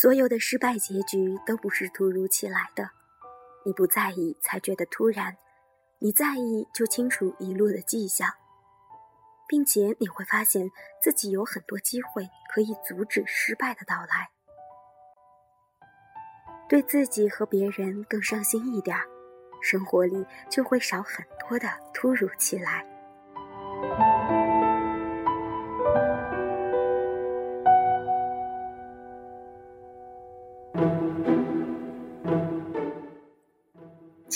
所有的失败结局都不是突如其来的，你不在意才觉得突然，你在意就清楚一路的迹象，并且你会发现自己有很多机会可以阻止失败的到来。对自己和别人更上心一点，生活里就会少很多的突如其来。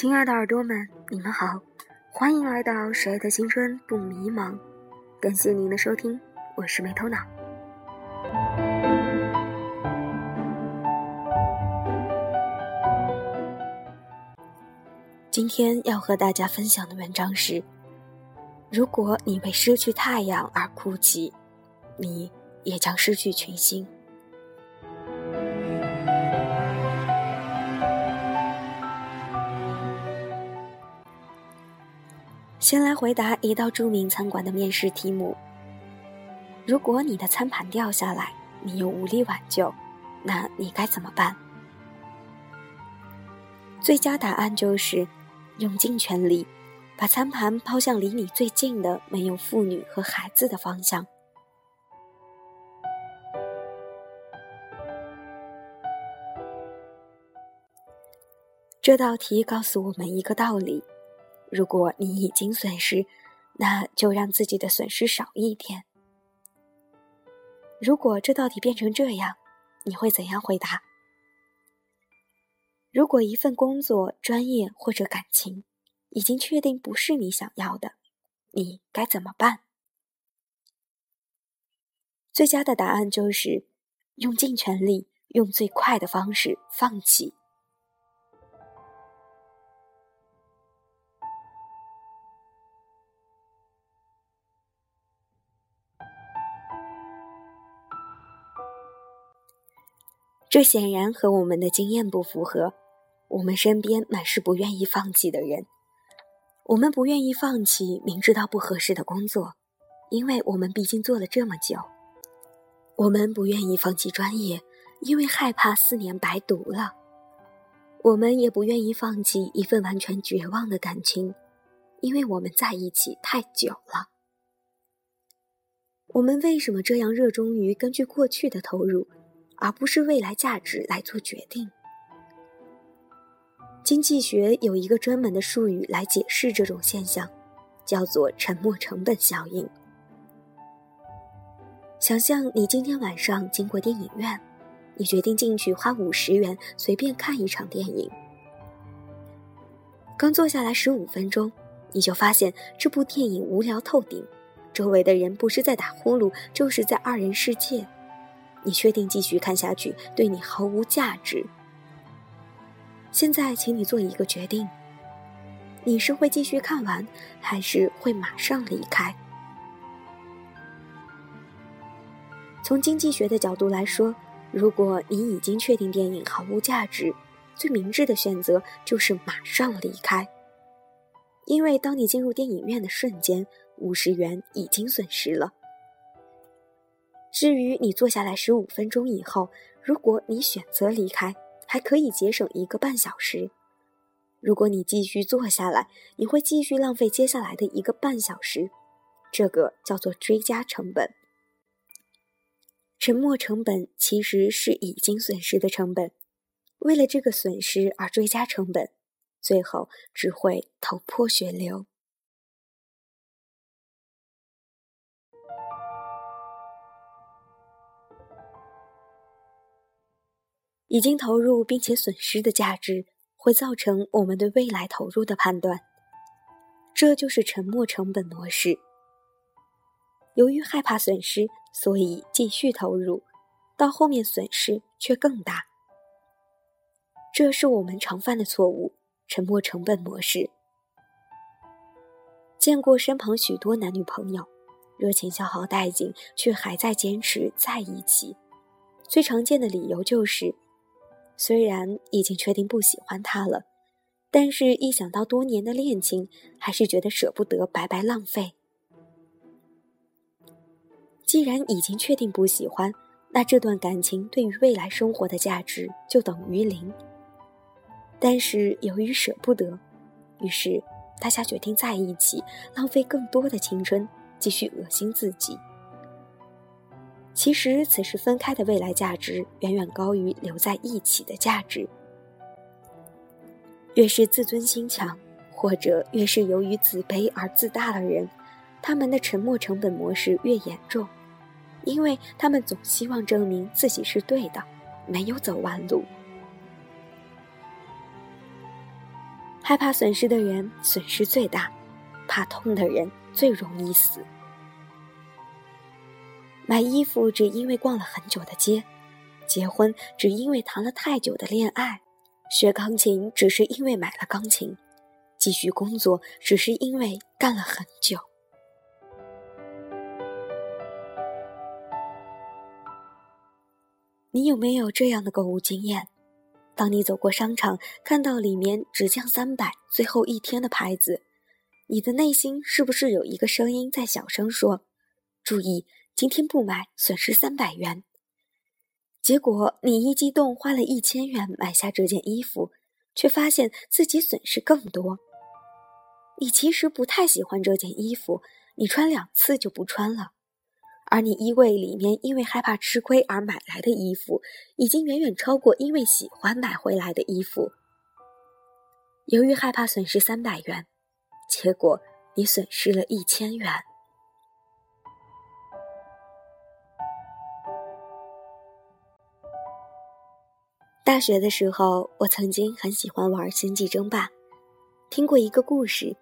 亲爱的耳朵们，你们好，欢迎来到谁的青春不迷茫？感谢您的收听，我是没头脑。今天要和大家分享的文章是：如果你为失去太阳而哭泣，你也将失去群星。先来回答一道著名餐馆的面试题目：如果你的餐盘掉下来，你又无力挽救，那你该怎么办？最佳答案就是。用尽全力，把餐盘抛向离你最近的没有妇女和孩子的方向。这道题告诉我们一个道理：如果你已经损失，那就让自己的损失少一点。如果这道题变成这样，你会怎样回答？如果一份工作、专业或者感情已经确定不是你想要的，你该怎么办？最佳的答案就是用尽全力，用最快的方式放弃。这显然和我们的经验不符合。我们身边满是不愿意放弃的人，我们不愿意放弃明知道不合适的工作，因为我们毕竟做了这么久；我们不愿意放弃专业，因为害怕四年白读了；我们也不愿意放弃一份完全绝望的感情，因为我们在一起太久了。我们为什么这样热衷于根据过去的投入，而不是未来价值来做决定？经济学有一个专门的术语来解释这种现象，叫做“沉没成本效应”。想象你今天晚上经过电影院，你决定进去花五十元随便看一场电影。刚坐下来十五分钟，你就发现这部电影无聊透顶，周围的人不是在打呼噜，就是在二人世界。你确定继续看下去对你毫无价值。现在，请你做一个决定：你是会继续看完，还是会马上离开？从经济学的角度来说，如果你已经确定电影毫无价值，最明智的选择就是马上离开。因为当你进入电影院的瞬间，五十元已经损失了。至于你坐下来十五分钟以后，如果你选择离开，还可以节省一个半小时。如果你继续坐下来，你会继续浪费接下来的一个半小时，这个叫做追加成本。沉没成本其实是已经损失的成本，为了这个损失而追加成本，最后只会头破血流。已经投入并且损失的价值，会造成我们对未来投入的判断。这就是沉没成本模式。由于害怕损失，所以继续投入，到后面损失却更大。这是我们常犯的错误——沉没成本模式。见过身旁许多男女朋友，热情消耗殆尽，却还在坚持在一起。最常见的理由就是。虽然已经确定不喜欢他了，但是一想到多年的恋情，还是觉得舍不得白白浪费。既然已经确定不喜欢，那这段感情对于未来生活的价值就等于零。但是由于舍不得，于是大家决定在一起，浪费更多的青春，继续恶心自己。其实此时分开的未来价值远远高于留在一起的价值。越是自尊心强，或者越是由于自卑而自大的人，他们的沉默成本模式越严重，因为他们总希望证明自己是对的，没有走弯路。害怕损失的人损失最大，怕痛的人最容易死。买衣服只因为逛了很久的街，结婚只因为谈了太久的恋爱，学钢琴只是因为买了钢琴，继续工作只是因为干了很久。你有没有这样的购物经验？当你走过商场，看到里面只降三百、最后一天的牌子，你的内心是不是有一个声音在小声说：“注意，今天不买，损失三百元。”结果你一激动，花了一千元买下这件衣服，却发现自己损失更多。你其实不太喜欢这件衣服，你穿两次就不穿了。而你衣柜里面因为害怕吃亏而买来的衣服，已经远远超过因为喜欢买回来的衣服。由于害怕损失三百元，结果你损失了一千元。大学的时候，我曾经很喜欢玩《星际争霸》，听过一个故事，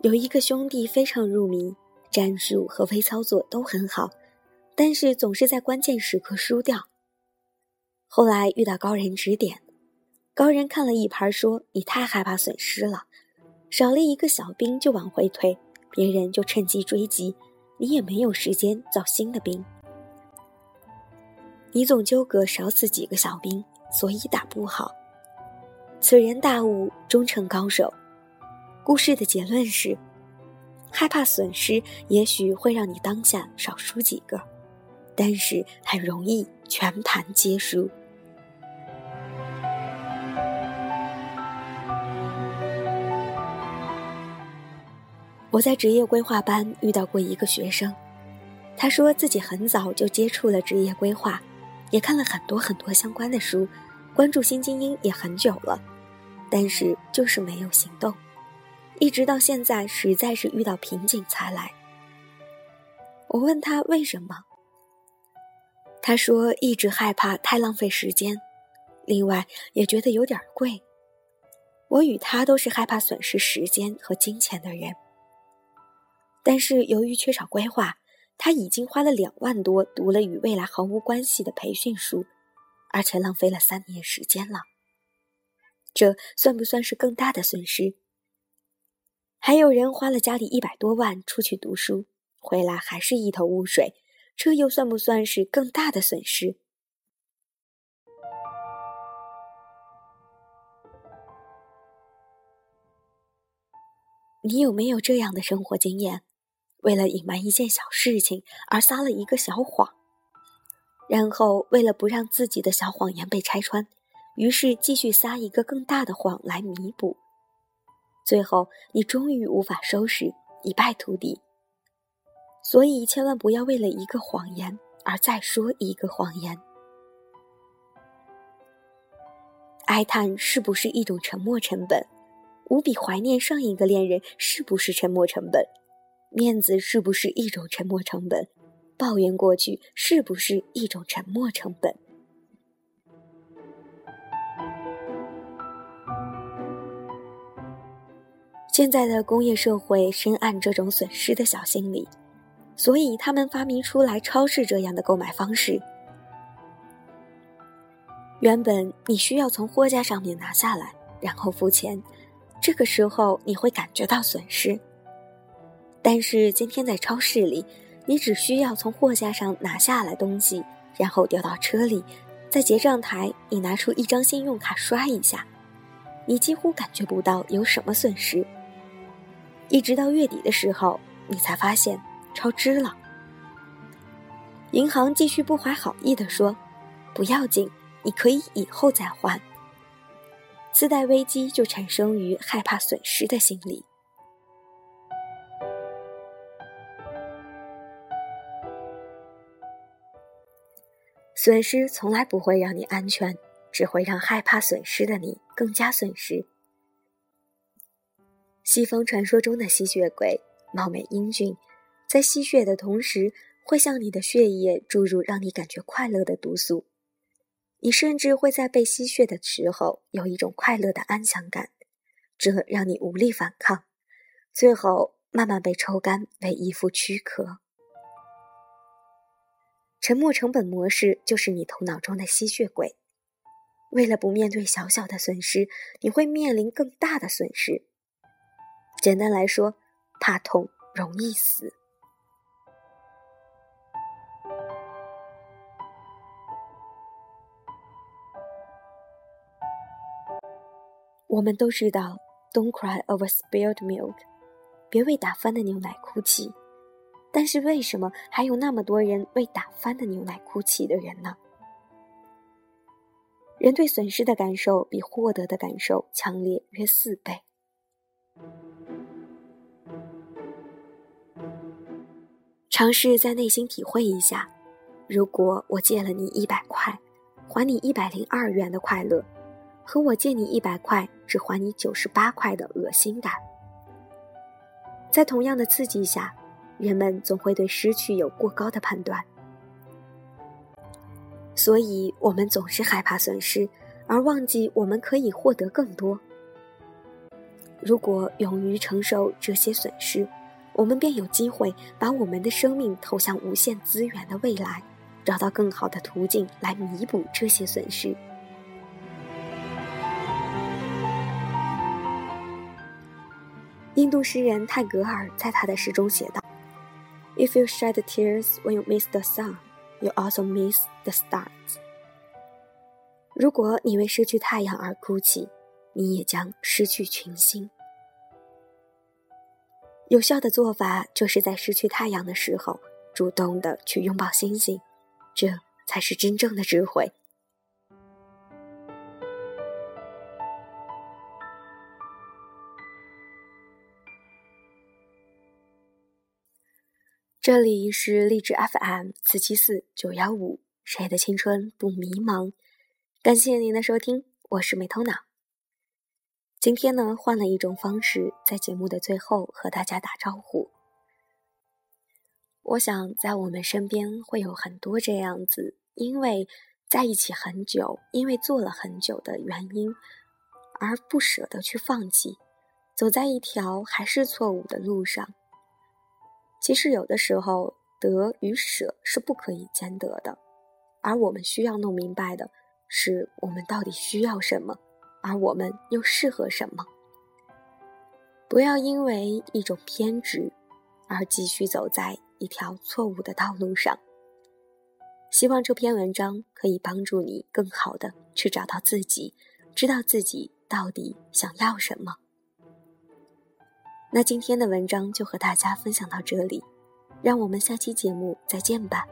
有一个兄弟非常入迷。战术和微操作都很好，但是总是在关键时刻输掉。后来遇到高人指点，高人看了一盘，说：“你太害怕损失了，少了一个小兵就往回退，别人就趁机追击，你也没有时间造新的兵。你总纠葛少死几个小兵，所以打不好。”此人大悟，终成高手。故事的结论是。害怕损失，也许会让你当下少输几个，但是很容易全盘皆输。我在职业规划班遇到过一个学生，他说自己很早就接触了职业规划，也看了很多很多相关的书，关注新精英也很久了，但是就是没有行动。一直到现在，实在是遇到瓶颈才来。我问他为什么，他说一直害怕太浪费时间，另外也觉得有点贵。我与他都是害怕损失时间和金钱的人，但是由于缺少规划，他已经花了两万多读了与未来毫无关系的培训书，而且浪费了三年时间了。这算不算是更大的损失？还有人花了家里一百多万出去读书，回来还是一头雾水，这又算不算是更大的损失？你有没有这样的生活经验？为了隐瞒一件小事情而撒了一个小谎，然后为了不让自己的小谎言被拆穿，于是继续撒一个更大的谎来弥补。最后，你终于无法收拾，一败涂地。所以，千万不要为了一个谎言而再说一个谎言。哀叹是不是一种沉默成本？无比怀念上一个恋人是不是沉默成本？面子是不是一种沉默成本？抱怨过去是不是一种沉默成本？现在的工业社会深谙这种损失的小心理，所以他们发明出来超市这样的购买方式。原本你需要从货架上面拿下来，然后付钱，这个时候你会感觉到损失。但是今天在超市里，你只需要从货架上拿下来东西，然后丢到车里，在结账台你拿出一张信用卡刷一下，你几乎感觉不到有什么损失。一直到月底的时候，你才发现超支了。银行继续不怀好意地说：“不要紧，你可以以后再还。”次贷危机就产生于害怕损失的心理。损失从来不会让你安全，只会让害怕损失的你更加损失。西方传说中的吸血鬼貌美英俊，在吸血的同时会向你的血液注入让你感觉快乐的毒素，你甚至会在被吸血的时候有一种快乐的安详感，这让你无力反抗，最后慢慢被抽干为一副躯壳。沉没成本模式就是你头脑中的吸血鬼，为了不面对小小的损失，你会面临更大的损失。简单来说，怕痛容易死。我们都知道，Don't cry over spilled milk，别为打翻的牛奶哭泣。但是为什么还有那么多人为打翻的牛奶哭泣的人呢？人对损失的感受比获得的感受强烈约四倍。尝试在内心体会一下：如果我借了你一百块，还你一百零二元的快乐，和我借你一百块只还你九十八块的恶心感，在同样的刺激下，人们总会对失去有过高的判断，所以我们总是害怕损失，而忘记我们可以获得更多。如果勇于承受这些损失，我们便有机会把我们的生命投向无限资源的未来，找到更好的途径来弥补这些损失。印度诗人泰戈尔在他的诗中写道：“If you shed tears when you miss the sun, you also miss the stars。”如果你为失去太阳而哭泣，你也将失去群星。有效的做法就是在失去太阳的时候，主动的去拥抱星星，这才是真正的智慧。这里是励志 FM 四七四九幺五，谁的青春不迷茫？感谢您的收听，我是美头脑。今天呢，换了一种方式，在节目的最后和大家打招呼。我想，在我们身边会有很多这样子，因为在一起很久，因为做了很久的原因，而不舍得去放弃，走在一条还是错误的路上。其实，有的时候，得与舍是不可以兼得的，而我们需要弄明白的是，我们到底需要什么。而我们又适合什么？不要因为一种偏执而继续走在一条错误的道路上。希望这篇文章可以帮助你更好的去找到自己，知道自己到底想要什么。那今天的文章就和大家分享到这里，让我们下期节目再见吧。